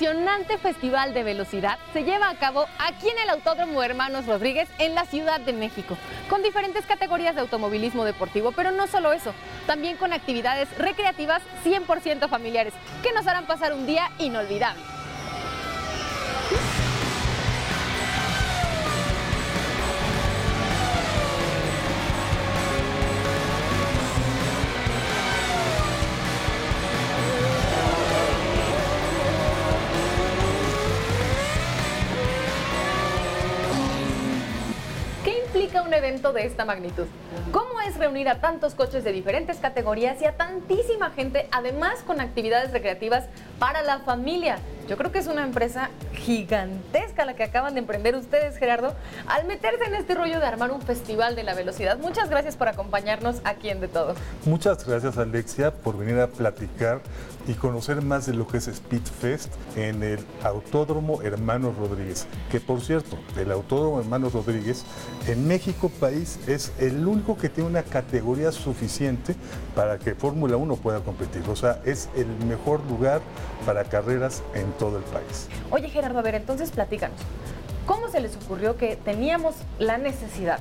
emocionante festival de velocidad se lleva a cabo aquí en el Autódromo Hermanos Rodríguez en la Ciudad de México, con diferentes categorías de automovilismo deportivo, pero no solo eso, también con actividades recreativas 100% familiares que nos harán pasar un día inolvidable. Un evento de esta magnitud? ¿Cómo es reunir a tantos coches de diferentes categorías y a tantísima gente, además con actividades recreativas para la familia? Yo creo que es una empresa gigantesca la que acaban de emprender ustedes, Gerardo, al meterse en este rollo de armar un festival de la velocidad. Muchas gracias por acompañarnos aquí en De Todo. Muchas gracias, Alexia, por venir a platicar y conocer más de lo que es Speedfest en el Autódromo Hermanos Rodríguez. Que por cierto, el Autódromo Hermanos Rodríguez en México país es el único que tiene una categoría suficiente para que Fórmula 1 pueda competir. O sea, es el mejor lugar para carreras en todo el país. Oye Gerardo, a ver, entonces platícanos. ¿Cómo se les ocurrió que teníamos la necesidad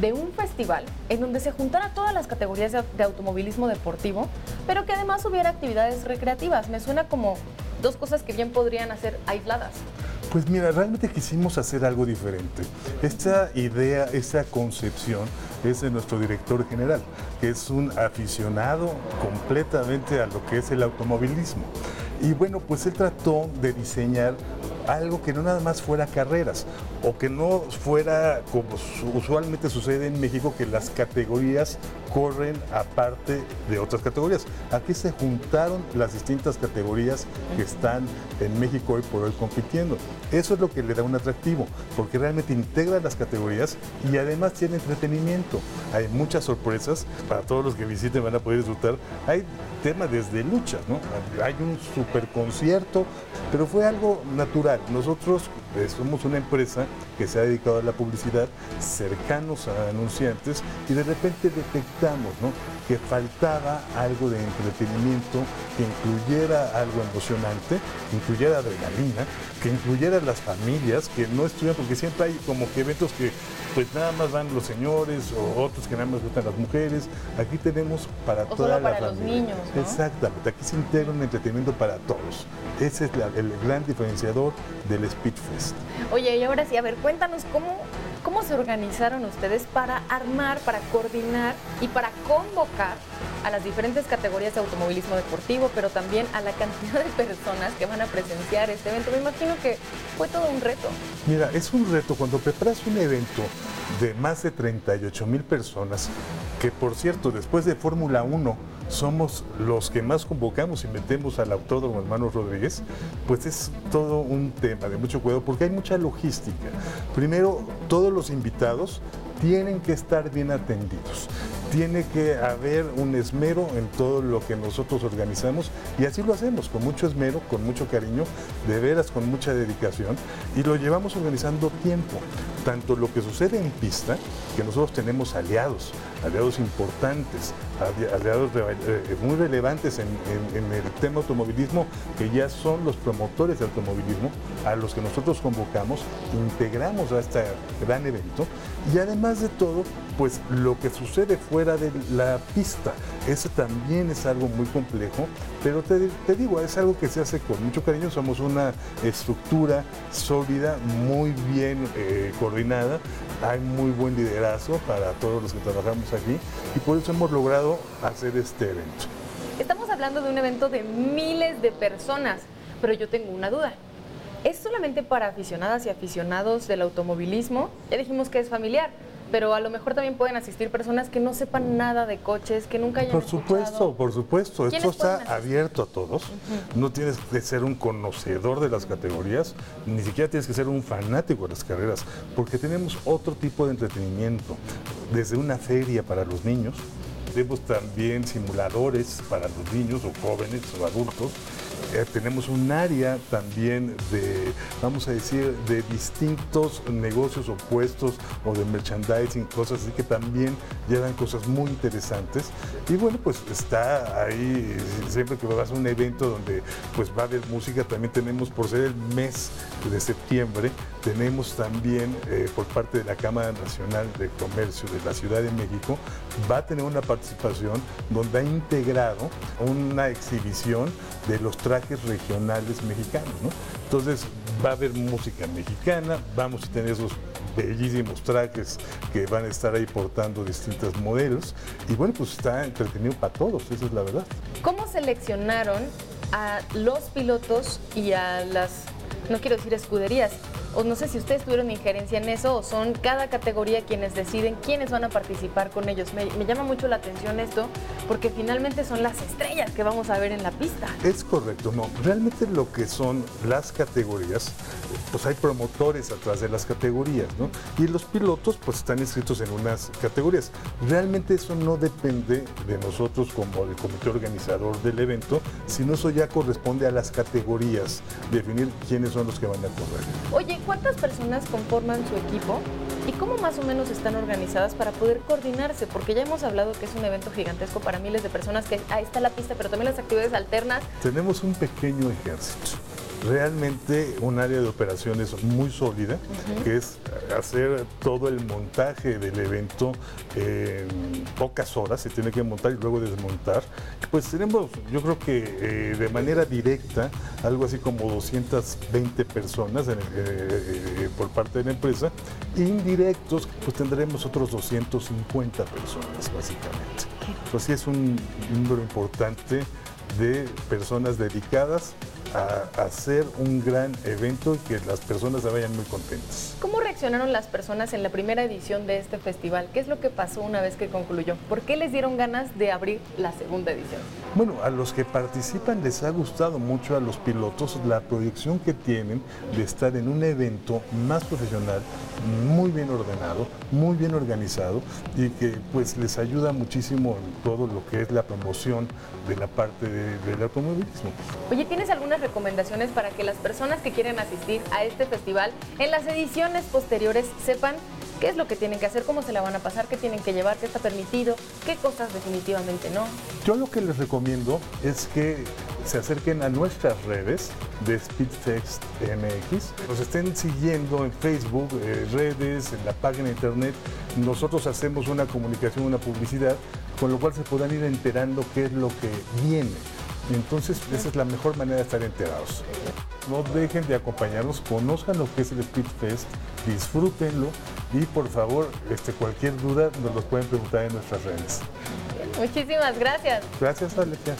de un festival en donde se juntara todas las categorías de, automovilismo deportivo, pero que además hubiera actividades recreativas. Me suena como dos cosas que bien podrían hacer aisladas. Pues mira, realmente quisimos hacer algo diferente. Esta idea, esta concepción es de nuestro director general, que es un aficionado completamente a lo que es el automovilismo. Y bueno, pues él trató de diseñar algo que no nada más fuera carreras o que no fuera como usualmente sucede en México que las categorías corren aparte de otras categorías. Aquí se juntaron las distintas categorías que están en México hoy por hoy compitiendo. Eso es lo que le da un atractivo, porque realmente integra las categorías y además tiene entretenimiento. Hay muchas sorpresas para todos los que visiten, van a poder disfrutar. Hay temas desde luchas, ¿no? Hay un super concierto, pero fue algo natural. Nosotros somos una empresa que se ha dedicado a la publicidad, cercanos a anunciantes, y de repente detectamos que faltaba algo de entretenimiento, que incluyera algo emocionante, que incluyera adrenalina, que incluyera las familias, que no estuvieran, porque siempre hay como que eventos que pues nada más van los señores o otros que nada más gustan las mujeres. Aquí tenemos para toda la familia. Los niños, Exactamente, aquí se integra un entretenimiento para todos. Ese es el gran diferenciador del Speedfest. Oye, y ahora sí, a ver, cuéntanos cómo, cómo se organizaron ustedes para armar, para coordinar y para convocar a las diferentes categorías de automovilismo deportivo, pero también a la cantidad de personas que van a presenciar este evento. Me imagino que fue todo un reto. Mira, es un reto cuando preparas un evento de más de 38 mil personas, que por cierto, después de Fórmula 1, somos los que más convocamos y metemos al autódromo hermano Rodríguez, pues es todo un tema de mucho cuidado porque hay mucha logística. Primero, todos los invitados tienen que estar bien atendidos. Tiene que haber un esmero en todo lo que nosotros organizamos y así lo hacemos, con mucho esmero, con mucho cariño, de veras con mucha dedicación y lo llevamos organizando tiempo. Tanto lo que sucede en pista, que nosotros tenemos aliados, aliados importantes, aliados eh, muy relevantes en, el tema automovilismo, que ya son los promotores de automovilismo, a los que nosotros convocamos, integramos a este gran evento. Y además de todo, pues lo que sucede fuera de la pista, eso también es algo muy complejo, pero te, digo, es algo que se hace con mucho cariño, somos una estructura sólida, muy bien eh, coordinada, hay muy buen liderazgo para todos los que trabajamos aquí y por eso hemos logrado hacer este evento. Estamos hablando de un evento de miles de personas, pero yo tengo una duda. ¿Es solamente para aficionadas y aficionados del automovilismo? Ya dijimos que es familiar, pero a lo mejor también pueden asistir personas que no sepan nada de coches, que nunca hayan Por supuesto, por supuesto. Esto está abierto a todos. No tienes que ser un conocedor de las categorías, ni siquiera tienes que ser un fanático de las carreras, porque tenemos otro tipo de entretenimiento, desde una feria para los niños, tenemos también simuladores para los niños o jóvenes o adultos eh, tenemos un área también de, vamos a decir, de distintos negocios opuestos o de merchandising, cosas así que también llevan cosas muy interesantes. Y bueno, pues está ahí, siempre que vas a un evento donde pues va a haber música, también tenemos, por ser el mes de septiembre, tenemos también eh, por parte de la Cámara Nacional de Comercio de la Ciudad de México, va a tener una participación donde ha integrado una exhibición de los trajes regionales mexicanos. ¿no? Entonces va a haber música mexicana, vamos a tener esos bellísimos trajes que van a estar ahí portando distintos modelos y bueno, pues está entretenido para todos, esa es la verdad. ¿Cómo seleccionaron a los pilotos y a las, no quiero decir escuderías, o no sé si ustedes tuvieron injerencia en eso o son cada categoría quienes deciden quiénes van a participar con ellos. Me, llama mucho la atención esto porque finalmente son las estrellas que vamos a ver en la pista. Es correcto, no. Realmente lo que son las categorías, pues hay promotores atrás de las categorías, ¿no? Y los pilotos pues están inscritos en unas categorías. Realmente eso no depende de nosotros como el comité organizador del evento, sino eso ya corresponde a las categorías, definir quiénes son los que van a correr. Oye, ¿cuántas personas conforman su equipo y cómo más o menos están organizadas para poder coordinarse? Porque ya hemos hablado que es un evento gigantesco para miles de personas, que ahí está la pista, pero también las actividades alternas. Tenemos un pequeño ejército realmente un área de operaciones muy sólida, que es hacer todo el montaje del evento en pocas horas, se tiene que montar y luego desmontar. Pues tenemos, yo creo que eh, de manera directa, algo así como 220 personas eh, eh, por parte de la empresa, indirectos, pues tendremos otros 250 personas, básicamente. Entonces sí es un número importante de personas dedicadas a hacer un gran evento y que las personas se vayan muy contentas. ¿Cómo reaccionaron las personas en la primera edición de este festival? ¿Qué es lo que pasó una vez que concluyó? ¿Por qué les dieron ganas de abrir la segunda edición? Bueno, a los que participan les ha gustado mucho a los pilotos la proyección que tienen de estar en un evento más profesional, muy bien ordenado, muy bien organizado y que pues les ayuda muchísimo en todo lo que es la promoción de la parte del automovilismo. Oye, ¿tienes algunas recomendaciones para que las personas que quieren asistir a este festival en las ediciones posteriores sepan qué es lo que tienen que hacer, cómo se la van a pasar, qué tienen que llevar, qué está permitido, qué cosas definitivamente no. Yo lo que les recomiendo es que se acerquen a nuestras redes de Speedfest MX, nos estén siguiendo en Facebook, eh, redes, en la página de internet. Nosotros hacemos una comunicación, una publicidad, con lo cual se puedan ir enterando qué es lo que viene. Entonces, esa es la mejor manera de estar enterados. No dejen de acompañarnos, conozcan lo que es el Speed Fest, disfrútenlo y por favor, este, cualquier duda nos lo pueden preguntar en nuestras redes. Muchísimas gracias. Gracias, Alecia.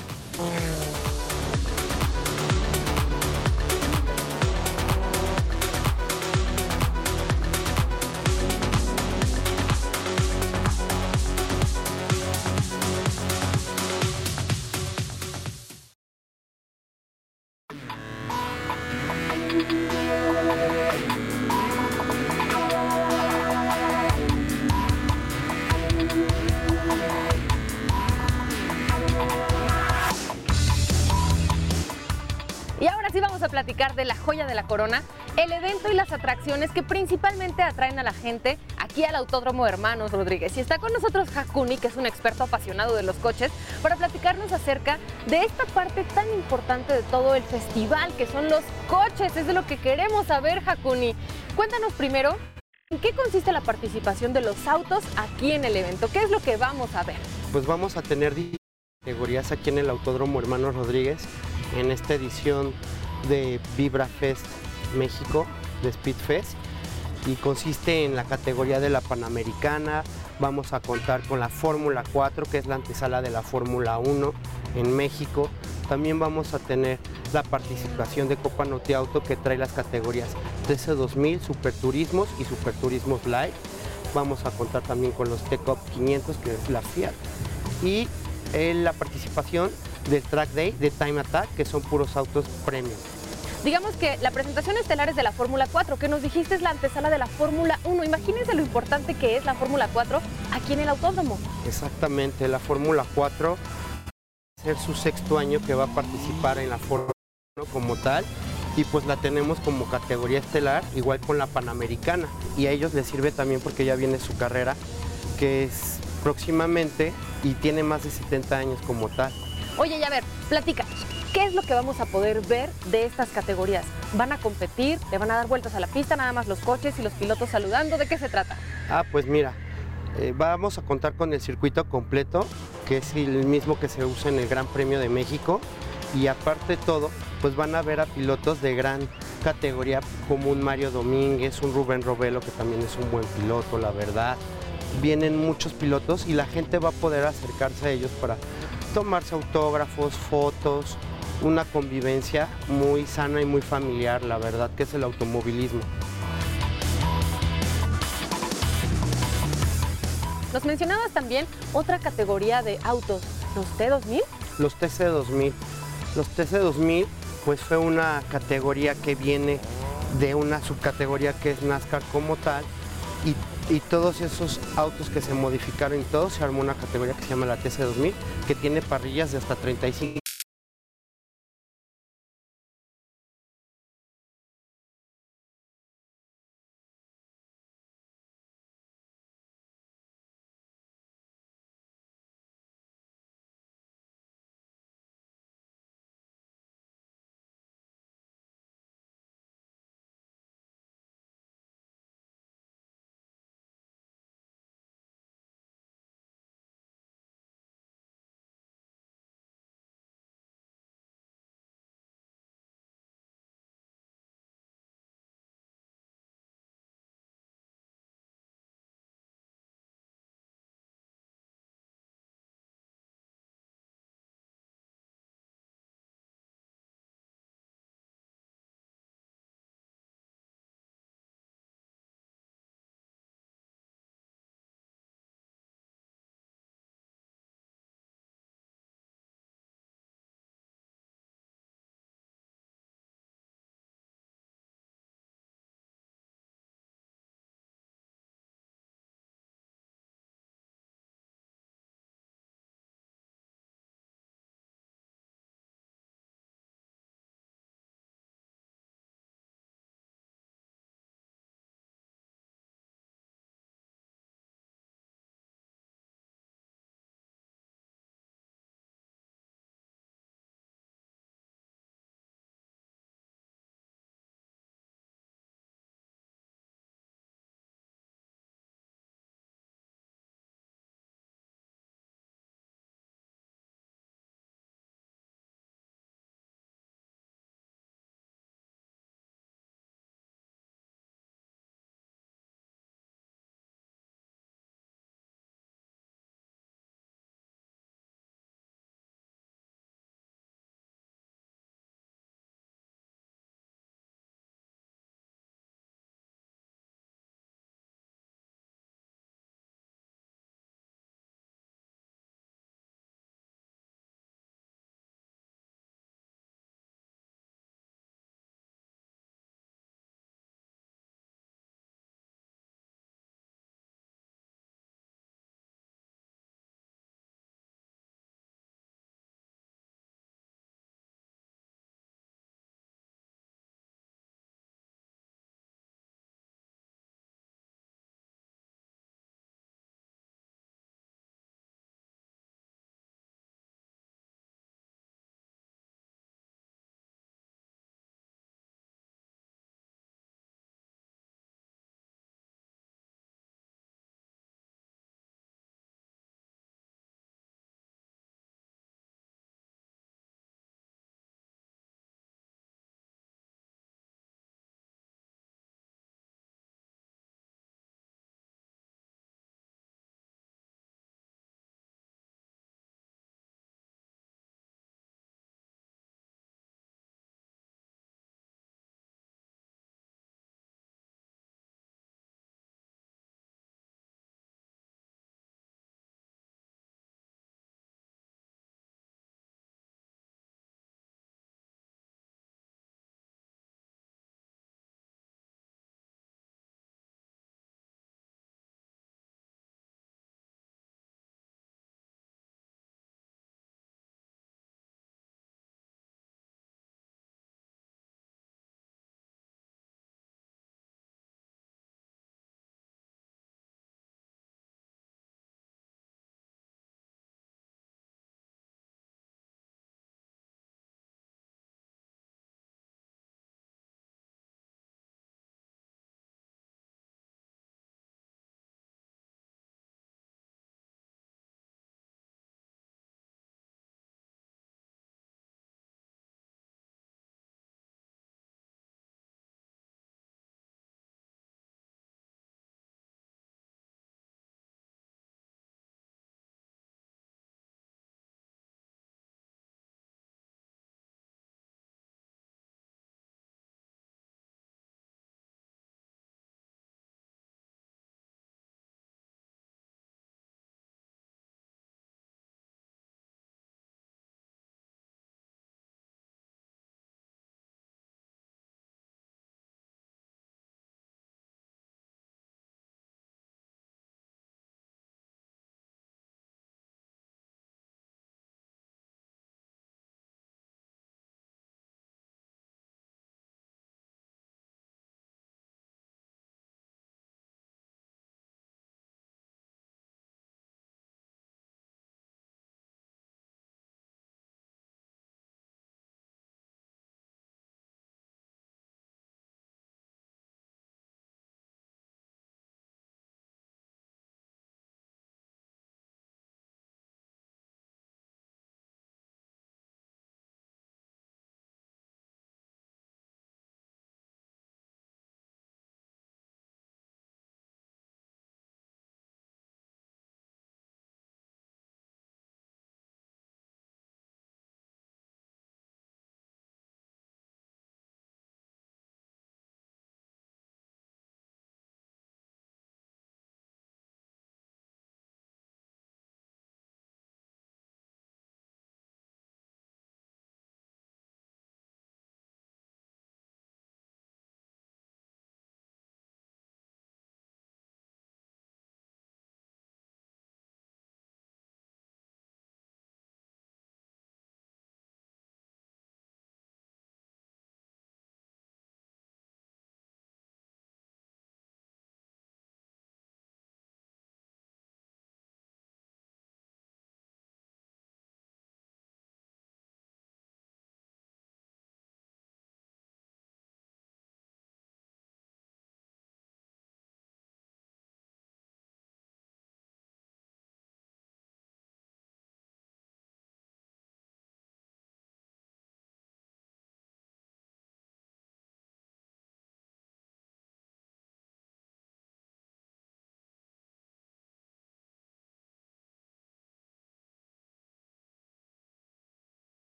Corona, el evento y las atracciones que principalmente atraen a la gente aquí al Autódromo Hermanos Rodríguez. Y está con nosotros Hakuni, que es un experto apasionado de los coches, para platicarnos acerca de esta parte tan importante de todo el festival, que son los coches. Es de lo que queremos saber, Hakuni. Cuéntanos primero, ¿en qué consiste la participación de los autos aquí en el evento? ¿Qué es lo que vamos a ver? Pues vamos a tener categorías aquí en el Autódromo Hermanos Rodríguez en esta edición de Vibra Fest México, de Speed Fest, y consiste en la categoría de la Panamericana. Vamos a contar con la Fórmula 4, que es la antesala de la Fórmula 1 en México. También vamos a tener la participación de Copa Noti Auto, que trae las categorías TC2000, Superturismos y Superturismos Light. Vamos a contar también con los T-Cop 500, que es la Fiat. Y eh, la participación del Track Day, de Time Attack, que son puros autos premium. Digamos que la presentación estelar es de la Fórmula 4, que nos dijiste es la antesala de la Fórmula 1. Imagínense lo importante que es la Fórmula 4 aquí en el autódromo. Exactamente, la Fórmula 4 es su sexto año que va a participar en la Fórmula como tal y pues la tenemos como categoría estelar, igual con la Panamericana. Y a ellos les sirve también porque ya viene su carrera, que es próximamente y tiene más de 70 años como tal. Oye, ya a ver, platica. ¿Qué es lo que vamos a poder ver de estas categorías? ¿Van a competir? ¿Le van a dar vueltas a la pista nada más los coches y los pilotos saludando? ¿De qué se trata? Ah, pues mira, eh, vamos a contar con el circuito completo, que es el mismo que se usa en el Gran Premio de México. Y aparte de todo, pues van a ver a pilotos de gran categoría como un Mario Domínguez, un Rubén Robelo, que también es un buen piloto, la verdad. Vienen muchos pilotos y la gente va a poder acercarse a ellos para tomarse autógrafos, fotos, una convivencia muy sana y muy familiar, la verdad, que es el automovilismo. Nos mencionabas también otra categoría de autos, los T2000. Los TC2000. Los TC2000 pues fue una categoría que viene de una subcategoría que es NASCAR como tal y, y, todos esos autos que se modificaron y todo se armó una categoría que se llama la TC2000 que tiene parrillas de hasta 35